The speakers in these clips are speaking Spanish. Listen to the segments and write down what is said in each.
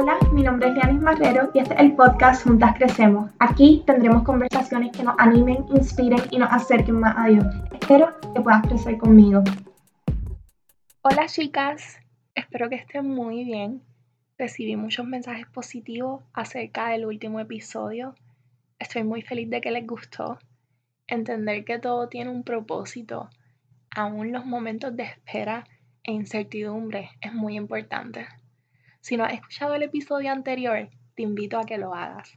Hola, mi nombre es Lianis Marrero y este es el podcast Juntas Crecemos. Aquí tendremos conversaciones que nos animen, inspiren y nos acerquen más a Dios. Espero que puedas crecer conmigo. Hola chicas, espero que estén muy bien. Recibí muchos mensajes positivos acerca del último episodio. Estoy muy feliz de que les gustó. Entender que todo tiene un propósito, aún los momentos de espera e incertidumbre, es muy importante. Si no has escuchado el episodio anterior, te invito a que lo hagas.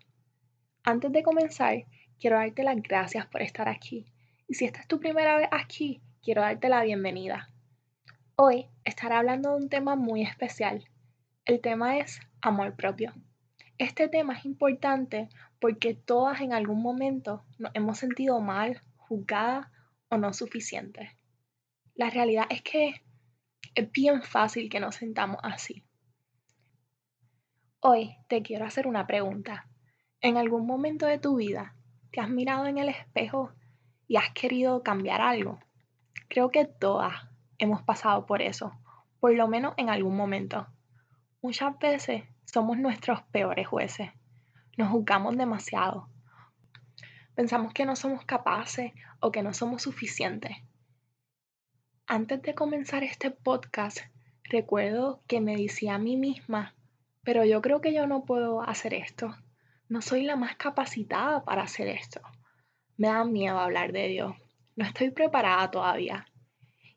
Antes de comenzar, quiero darte las gracias por estar aquí. Y si esta es tu primera vez aquí, quiero darte la bienvenida. Hoy estaré hablando de un tema muy especial. El tema es amor propio. Este tema es importante porque todas en algún momento nos hemos sentido mal, juzgadas o no suficientes. La realidad es que es bien fácil que nos sentamos así. Hoy te quiero hacer una pregunta. ¿En algún momento de tu vida te has mirado en el espejo y has querido cambiar algo? Creo que todas hemos pasado por eso, por lo menos en algún momento. Muchas veces somos nuestros peores jueces. Nos juzgamos demasiado. Pensamos que no somos capaces o que no somos suficientes. Antes de comenzar este podcast, recuerdo que me decía a mí misma pero yo creo que yo no puedo hacer esto. No soy la más capacitada para hacer esto. Me da miedo hablar de Dios. No estoy preparada todavía.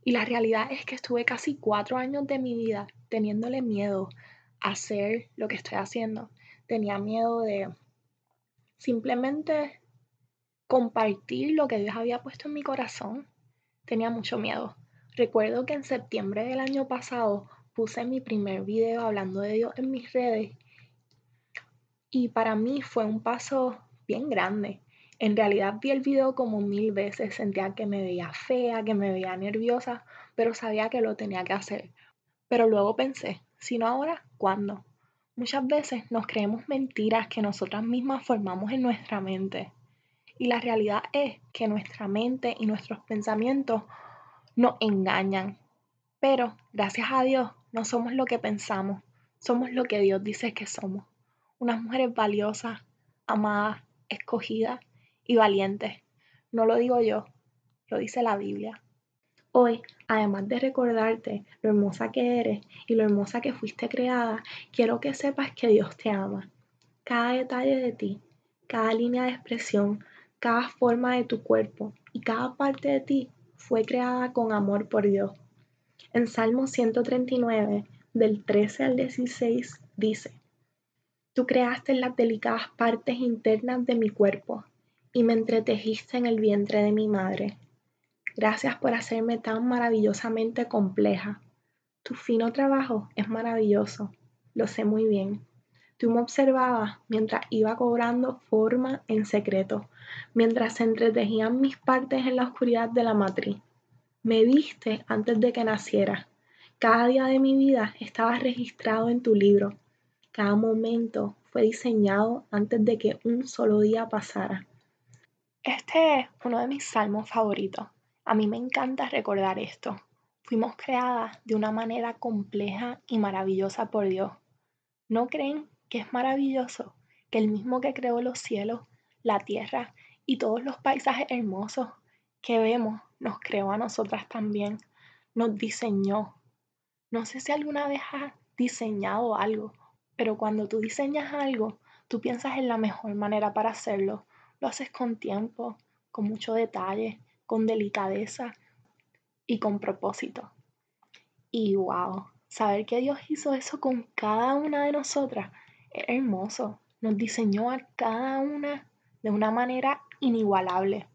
Y la realidad es que estuve casi cuatro años de mi vida teniéndole miedo a hacer lo que estoy haciendo. Tenía miedo de simplemente compartir lo que Dios había puesto en mi corazón. Tenía mucho miedo. Recuerdo que en septiembre del año pasado puse mi primer video hablando de Dios en mis redes y para mí fue un paso bien grande. En realidad vi el video como mil veces, sentía que me veía fea, que me veía nerviosa, pero sabía que lo tenía que hacer. Pero luego pensé, si no ahora, ¿cuándo? Muchas veces nos creemos mentiras que nosotras mismas formamos en nuestra mente. Y la realidad es que nuestra mente y nuestros pensamientos nos engañan. Pero, gracias a Dios, no somos lo que pensamos, somos lo que Dios dice que somos. Unas mujeres valiosas, amadas, escogidas y valientes. No lo digo yo, lo dice la Biblia. Hoy, además de recordarte lo hermosa que eres y lo hermosa que fuiste creada, quiero que sepas que Dios te ama. Cada detalle de ti, cada línea de expresión, cada forma de tu cuerpo y cada parte de ti fue creada con amor por Dios. En Salmo 139, del 13 al 16, dice, Tú creaste las delicadas partes internas de mi cuerpo y me entretejiste en el vientre de mi madre. Gracias por hacerme tan maravillosamente compleja. Tu fino trabajo es maravilloso, lo sé muy bien. Tú me observabas mientras iba cobrando forma en secreto, mientras se entretejían mis partes en la oscuridad de la matriz. Me viste antes de que naciera. Cada día de mi vida estaba registrado en tu libro. Cada momento fue diseñado antes de que un solo día pasara. Este es uno de mis salmos favoritos. A mí me encanta recordar esto. Fuimos creadas de una manera compleja y maravillosa por Dios. ¿No creen que es maravilloso que el mismo que creó los cielos, la tierra y todos los paisajes hermosos que vemos nos creó a nosotras también, nos diseñó. No sé si alguna vez has diseñado algo, pero cuando tú diseñas algo, tú piensas en la mejor manera para hacerlo. Lo haces con tiempo, con mucho detalle, con delicadeza y con propósito. Y wow, saber que Dios hizo eso con cada una de nosotras es hermoso. Nos diseñó a cada una de una manera inigualable.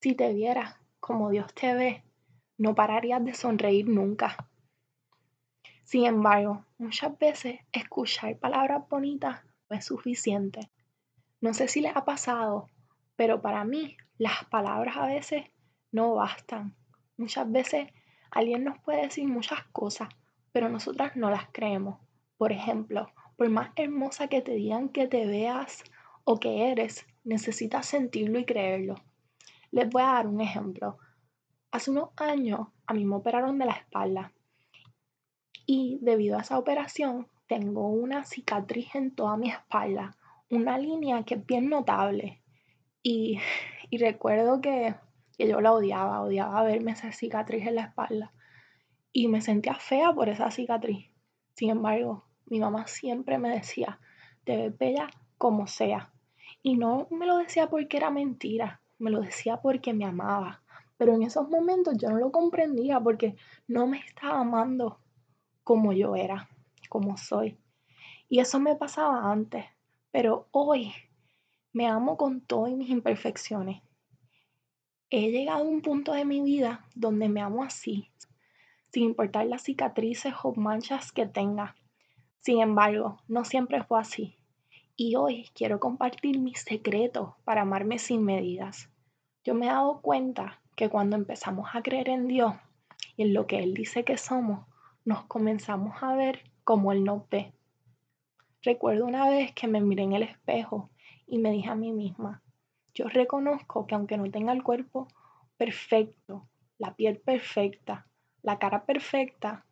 Si te vieras como Dios te ve, no pararías de sonreír nunca. Sin embargo, muchas veces escuchar palabras bonitas no es suficiente. No sé si les ha pasado, pero para mí las palabras a veces no bastan. Muchas veces alguien nos puede decir muchas cosas, pero nosotras no las creemos. Por ejemplo, por más hermosa que te digan que te veas o que eres, necesitas sentirlo y creerlo. Les voy a dar un ejemplo. Hace unos años a mí me operaron de la espalda y debido a esa operación tengo una cicatriz en toda mi espalda, una línea que es bien notable. Y, recuerdo que, que yo la odiaba, odiaba verme esa cicatriz en la espalda. Y me sentía fea por esa cicatriz. Sin embargo, mi mamá siempre me decía, te ves bella como sea. Y no me lo decía porque era mentira, me lo decía porque me amaba. Pero en esos momentos yo no lo comprendía porque no me estaba amando como yo era, como soy. Y eso me pasaba antes, pero hoy me amo con todas mis imperfecciones. He llegado a un punto de mi vida donde me amo así, sin importar las cicatrices o manchas que tenga. Sin embargo, no siempre fue así. Y hoy quiero compartir mis secretos para amarme sin medidas. Yo me he dado cuenta que cuando empezamos a creer en Dios y en lo que Él dice que somos, nos comenzamos a ver como Él nos ve. Recuerdo una vez que me miré en el espejo y me dije a mí misma, yo reconozco que aunque no tenga el cuerpo perfecto, la piel perfecta, la cara perfecta,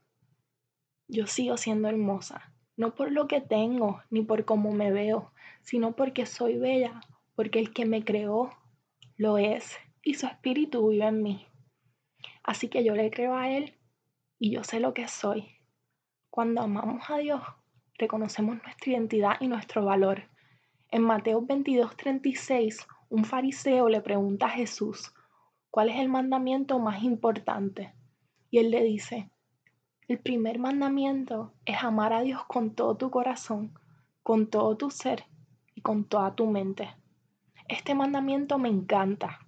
yo sigo siendo hermosa. No por lo que tengo ni por cómo me veo, sino porque soy bella, porque el que me creó lo es y su espíritu vive en mí. Así que yo le creo a Él y yo sé lo que soy. Cuando amamos a Dios, reconocemos nuestra identidad y nuestro valor. En Mateo 22:36, un fariseo le pregunta a Jesús, ¿cuál es el mandamiento más importante? Y él le dice, el primer mandamiento es amar a Dios con todo tu corazón, con todo tu ser y con toda tu mente. Este mandamiento me encanta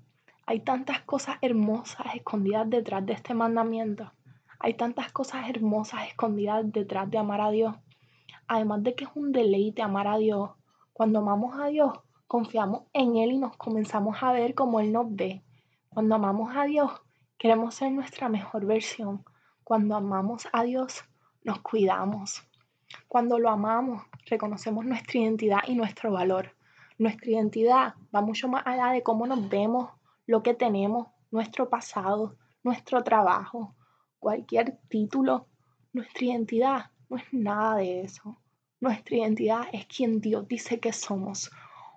hay tantas cosas hermosas escondidas detrás de este mandamiento. Hay tantas cosas hermosas escondidas detrás de amar a Dios. Además de que es un deleite amar a Dios. Cuando amamos a Dios, confiamos en Él y nos comenzamos a ver como Él nos ve. Cuando amamos a Dios, queremos ser nuestra mejor versión. Cuando amamos a Dios, nos cuidamos. Cuando lo amamos, reconocemos nuestra identidad y nuestro valor. Nuestra identidad va mucho más allá de cómo nos vemos lo que tenemos, nuestro pasado, nuestro trabajo, cualquier título, nuestra identidad no es nada de eso. Nuestra identidad es quien Dios dice que somos,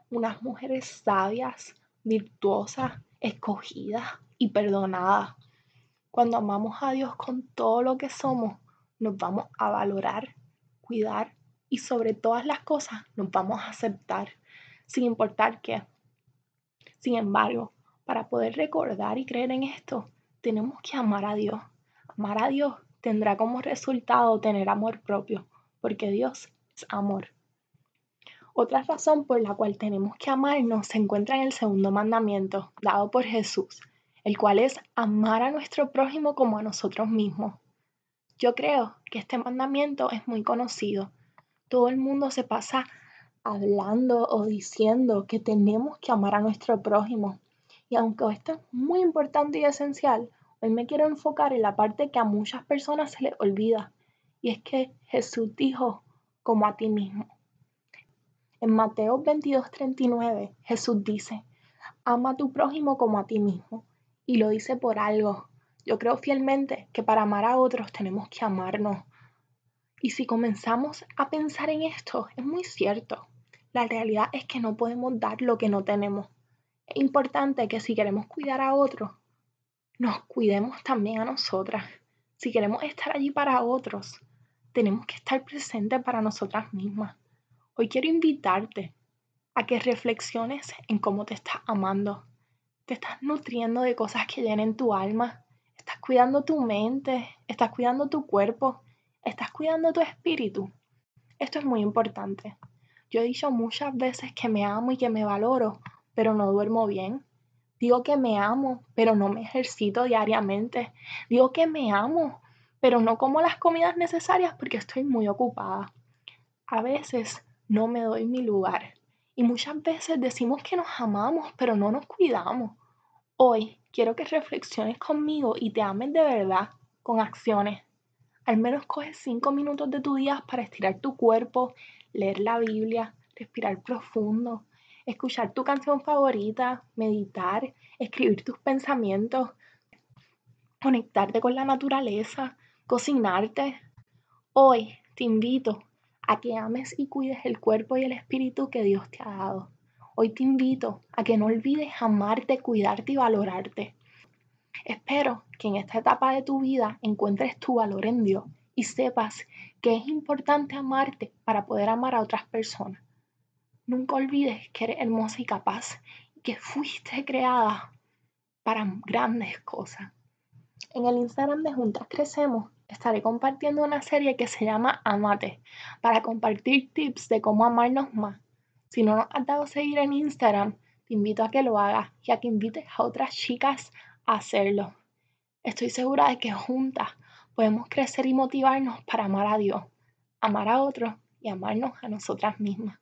unas mujeres sabias, virtuosas, escogidas y perdonadas. Cuando amamos a Dios con todo lo que somos, nos vamos a valorar, cuidar y sobre todas las cosas nos vamos a aceptar, sin importar qué. Sin embargo, para poder recordar y creer en esto, tenemos que amar a Dios. Amar a Dios tendrá como resultado tener amor propio, porque Dios es amor. Otra razón por la cual tenemos que amarnos se encuentra en el segundo mandamiento dado por Jesús, el cual es amar a nuestro prójimo como a nosotros mismos. Yo creo que este mandamiento es muy conocido. Todo el mundo se pasa hablando o diciendo que tenemos que amar a nuestro prójimo, y aunque esto es muy importante y esencial, hoy me quiero enfocar en la parte que a muchas personas se les olvida. Y es que Jesús dijo, como a ti mismo. En Mateo 22:39, Jesús dice, ama a tu prójimo como a ti mismo. Y lo dice por algo. Yo creo fielmente que para amar a otros tenemos que amarnos. Y si comenzamos a pensar en esto, es muy cierto. La realidad es que no podemos dar lo que no tenemos. Es importante que si queremos cuidar a otros, nos cuidemos también a nosotras. Si queremos estar allí para otros, tenemos que estar presentes para nosotras mismas. Hoy quiero invitarte a que reflexiones en cómo te estás amando. Te estás nutriendo de cosas que llenen tu alma. Estás cuidando tu mente. Estás cuidando tu cuerpo. Estás cuidando tu espíritu. Esto es muy importante. Yo he dicho muchas veces que me amo y que me valoro pero no duermo bien. Digo que me amo, pero no me ejercito diariamente. Digo que me amo, pero no como las comidas necesarias porque estoy muy ocupada. A veces no me doy mi lugar y muchas veces decimos que nos amamos, pero no nos cuidamos. Hoy quiero que reflexiones conmigo y te ames de verdad con acciones. Al menos coge cinco minutos de tu día para estirar tu cuerpo, leer la Biblia, respirar profundo, escuchar tu canción favorita, meditar, escribir tus pensamientos, conectarte con la naturaleza, cocinarte. Hoy te invito a que ames y cuides el cuerpo y el espíritu que Dios te ha dado. Hoy te invito a que no olvides amarte, cuidarte y valorarte. Espero que en esta etapa de tu vida encuentres tu valor en Dios y sepas que es importante amarte para poder amar a otras personas. Nunca olvides que eres hermosa y capaz y que fuiste creada para grandes cosas. En el Instagram de Juntas Crecemos estaré compartiendo una serie que se llama Amate para compartir tips de cómo amarnos más. Si no nos has dado seguir en Instagram, te invito a que lo hagas y a que invites a otras chicas a hacerlo. Estoy segura de que juntas podemos crecer y motivarnos para amar a Dios, amar a otros y amarnos a nosotras mismas.